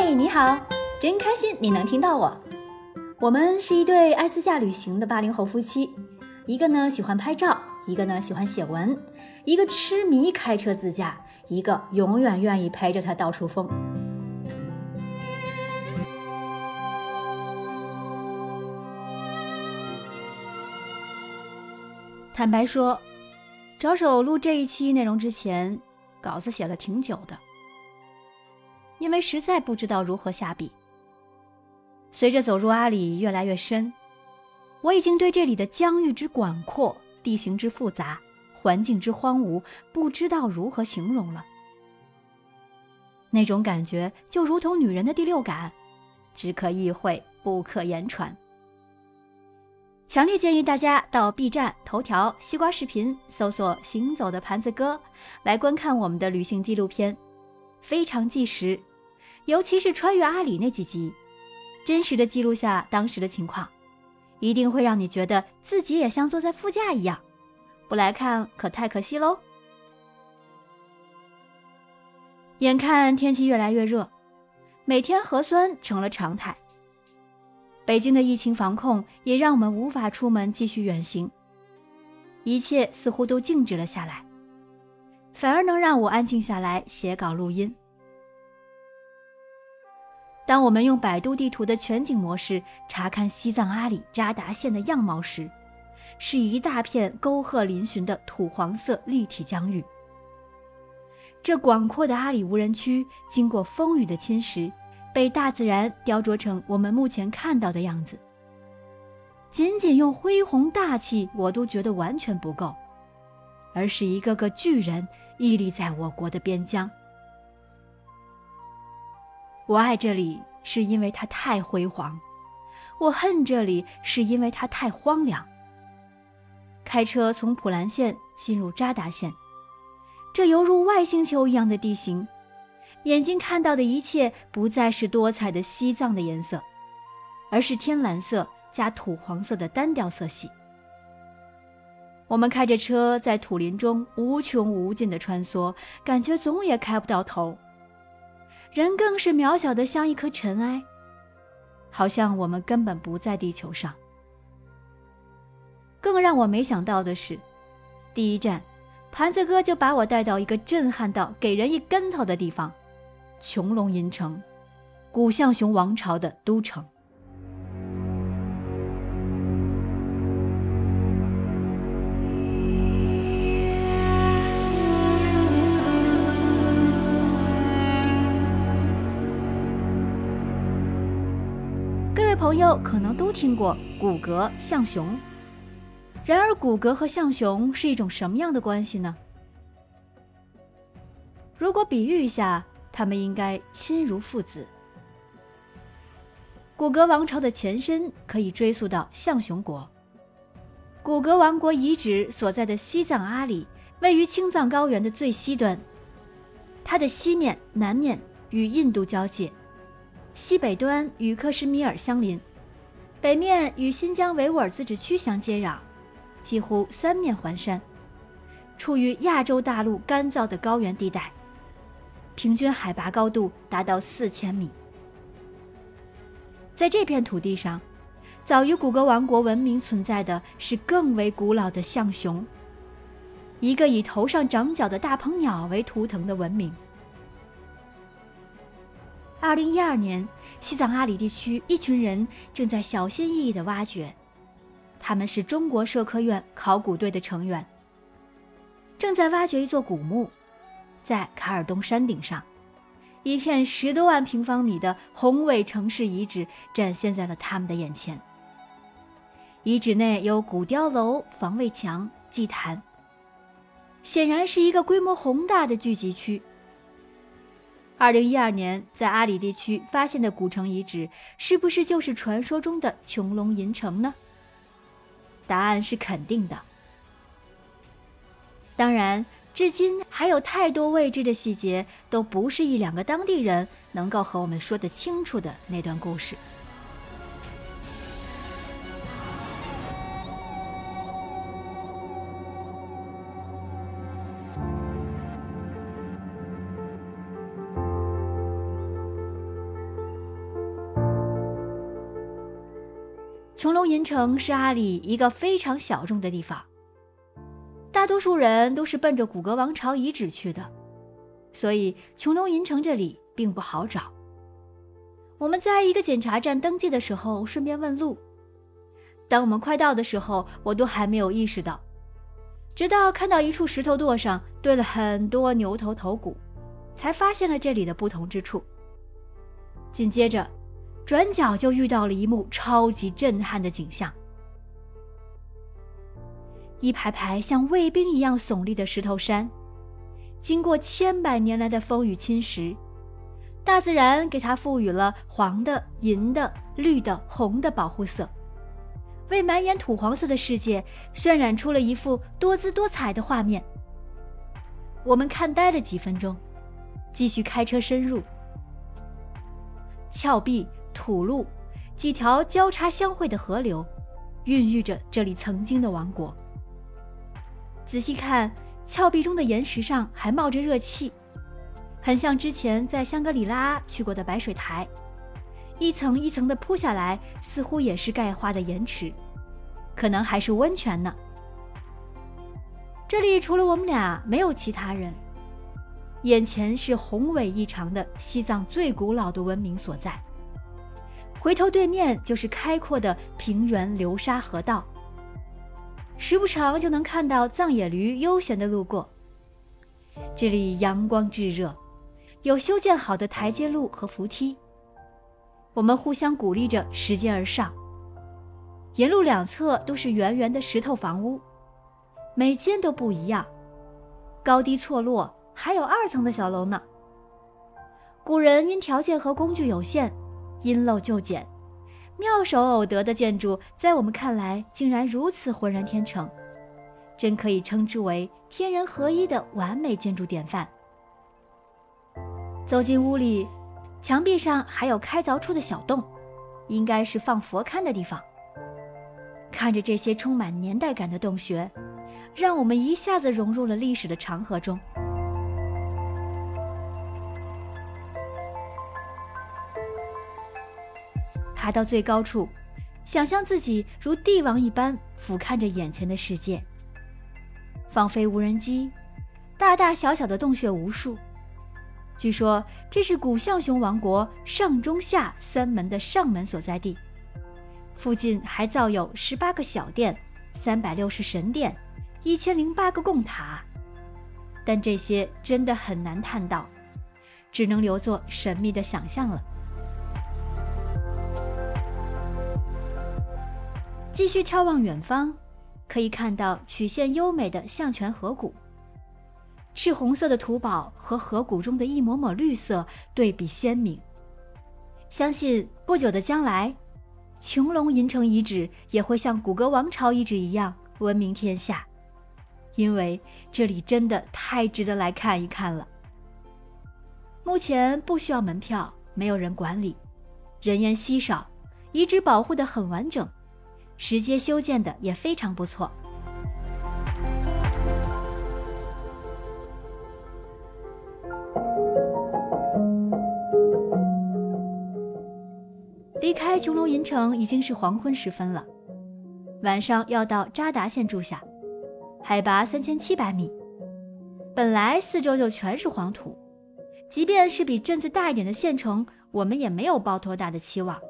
嗨，你好，真开心你能听到我。我们是一对爱自驾旅行的八零后夫妻，一个呢喜欢拍照，一个呢喜欢写文，一个痴迷开车自驾，一个永远愿意陪着他到处疯。坦白说，着手录这一期内容之前，稿子写了挺久的。因为实在不知道如何下笔。随着走入阿里越来越深，我已经对这里的疆域之广阔、地形之复杂、环境之荒芜，不知道如何形容了。那种感觉就如同女人的第六感，只可意会，不可言传。强烈建议大家到 B 站、头条、西瓜视频搜索“行走的盘子哥”，来观看我们的旅行纪录片，非常纪实。尤其是穿越阿里那几集，真实的记录下当时的情况，一定会让你觉得自己也像坐在副驾一样。不来看可太可惜喽。眼看天气越来越热，每天核酸成了常态。北京的疫情防控也让我们无法出门继续远行，一切似乎都静止了下来，反而能让我安静下来写稿录音。当我们用百度地图的全景模式查看西藏阿里扎达县的样貌时，是一大片沟壑嶙峋的土黄色立体疆域。这广阔的阿里无人区，经过风雨的侵蚀，被大自然雕琢成我们目前看到的样子。仅仅用恢宏大气，我都觉得完全不够，而是一个个巨人屹立在我国的边疆。我爱这里，是因为它太辉煌；我恨这里，是因为它太荒凉。开车从普兰县进入扎达县，这犹如外星球一样的地形，眼睛看到的一切不再是多彩的西藏的颜色，而是天蓝色加土黄色的单调色系。我们开着车在土林中无穷无尽的穿梭，感觉总也开不到头。人更是渺小的像一颗尘埃，好像我们根本不在地球上。更让我没想到的是，第一站，盘子哥就把我带到一个震撼到给人一跟头的地方——穹窿银城，古象雄王朝的都城。朋友可能都听过骨骼象雄，然而骨骼和象雄是一种什么样的关系呢？如果比喻一下，他们应该亲如父子。骨骼王朝的前身可以追溯到象雄国。骨骼王国遗址所在的西藏阿里，位于青藏高原的最西端，它的西面、南面与印度交界。西北端与克什米尔相邻，北面与新疆维吾尔自治区相接壤，几乎三面环山，处于亚洲大陆干燥的高原地带，平均海拔高度达到四千米。在这片土地上，早于古格王国文明存在的是更为古老的象雄，一个以头上长角的大鹏鸟为图腾的文明。二零一二年，西藏阿里地区一群人正在小心翼翼地挖掘，他们是中国社科院考古队的成员，正在挖掘一座古墓，在卡尔东山顶上，一片十多万平方米的宏伟城市遗址展现在了他们的眼前。遗址内有古碉楼、防卫墙、祭坛，显然是一个规模宏大的聚集区。二零一二年在阿里地区发现的古城遗址，是不是就是传说中的穹窿银城呢？答案是肯定的。当然，至今还有太多未知的细节，都不是一两个当地人能够和我们说得清楚的那段故事。琼楼银城是阿里一个非常小众的地方，大多数人都是奔着古格王朝遗址去的，所以琼楼银城这里并不好找。我们在一个检查站登记的时候，顺便问路。当我们快到的时候，我都还没有意识到，直到看到一处石头垛上堆了很多牛头头骨，才发现了这里的不同之处。紧接着。转角就遇到了一幕超级震撼的景象：一排排像卫兵一样耸立的石头山，经过千百年来的风雨侵蚀，大自然给它赋予了黄的、银的、绿的、红的保护色，为满眼土黄色的世界渲染出了一幅多姿多彩的画面。我们看呆了几分钟，继续开车深入峭壁。土路，几条交叉相会的河流，孕育着这里曾经的王国。仔细看，峭壁中的岩石上还冒着热气，很像之前在香格里拉去过的白水台，一层一层的铺下来，似乎也是钙化的岩池，可能还是温泉呢。这里除了我们俩，没有其他人。眼前是宏伟异常的西藏最古老的文明所在。回头对面就是开阔的平原流沙河道，时不常就能看到藏野驴悠闲的路过。这里阳光炙热，有修建好的台阶路和扶梯，我们互相鼓励着拾阶而上。沿路两侧都是圆圆的石头房屋，每间都不一样，高低错落，还有二层的小楼呢。古人因条件和工具有限。因陋就简，妙手偶得的建筑，在我们看来竟然如此浑然天成，真可以称之为天人合一的完美建筑典范。走进屋里，墙壁上还有开凿出的小洞，应该是放佛龛的地方。看着这些充满年代感的洞穴，让我们一下子融入了历史的长河中。爬到最高处，想象自己如帝王一般俯瞰着眼前的世界。放飞无人机，大大小小的洞穴无数。据说这是古象雄王国上中下三门的上门所在地。附近还造有十八个小殿、三百六十神殿、一千零八个贡塔。但这些真的很难探到，只能留作神秘的想象了。继续眺望远方，可以看到曲线优美的象泉河谷。赤红色的土堡和河谷中的一抹抹绿色对比鲜明。相信不久的将来，穹隆银城遗址也会像古格王朝遗址一样闻名天下，因为这里真的太值得来看一看了。目前不需要门票，没有人管理，人烟稀少，遗址保护的很完整。石阶修建的也非常不错。离开琼楼银城已经是黄昏时分了，晚上要到扎达县住下，海拔三千七百米。本来四周就全是黄土，即便是比镇子大一点的县城，我们也没有抱多大的期望。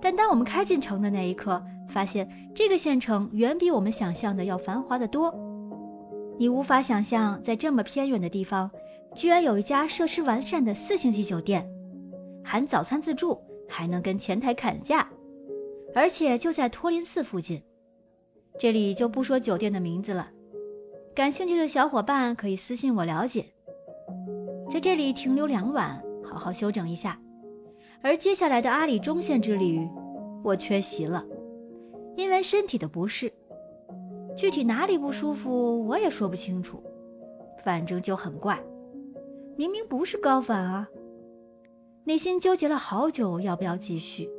但当我们开进城的那一刻，发现这个县城远比我们想象的要繁华的多。你无法想象，在这么偏远的地方，居然有一家设施完善的四星级酒店，含早餐自助，还能跟前台砍价，而且就在托林寺附近。这里就不说酒店的名字了，感兴趣的小伙伴可以私信我了解。在这里停留两晚，好好休整一下。而接下来的阿里中线之旅，我缺席了，因为身体的不适。具体哪里不舒服，我也说不清楚，反正就很怪。明明不是高反啊！内心纠结了好久，要不要继续？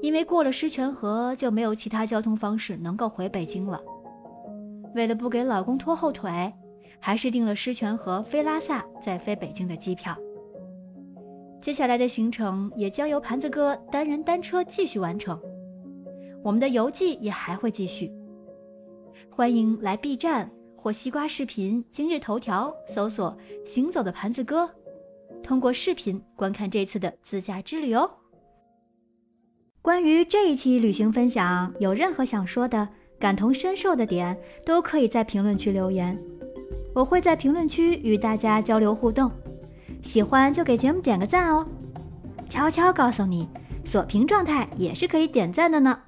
因为过了狮泉河，就没有其他交通方式能够回北京了。为了不给老公拖后腿，还是订了狮泉河飞拉萨再飞北京的机票。接下来的行程也将由盘子哥单人单车继续完成。我们的游记也还会继续。欢迎来 B 站或西瓜视频、今日头条搜索“行走的盘子哥”，通过视频观看这次的自驾之旅哦。关于这一期旅行分享，有任何想说的、感同身受的点，都可以在评论区留言，我会在评论区与大家交流互动。喜欢就给节目点个赞哦。悄悄告诉你，锁屏状态也是可以点赞的呢。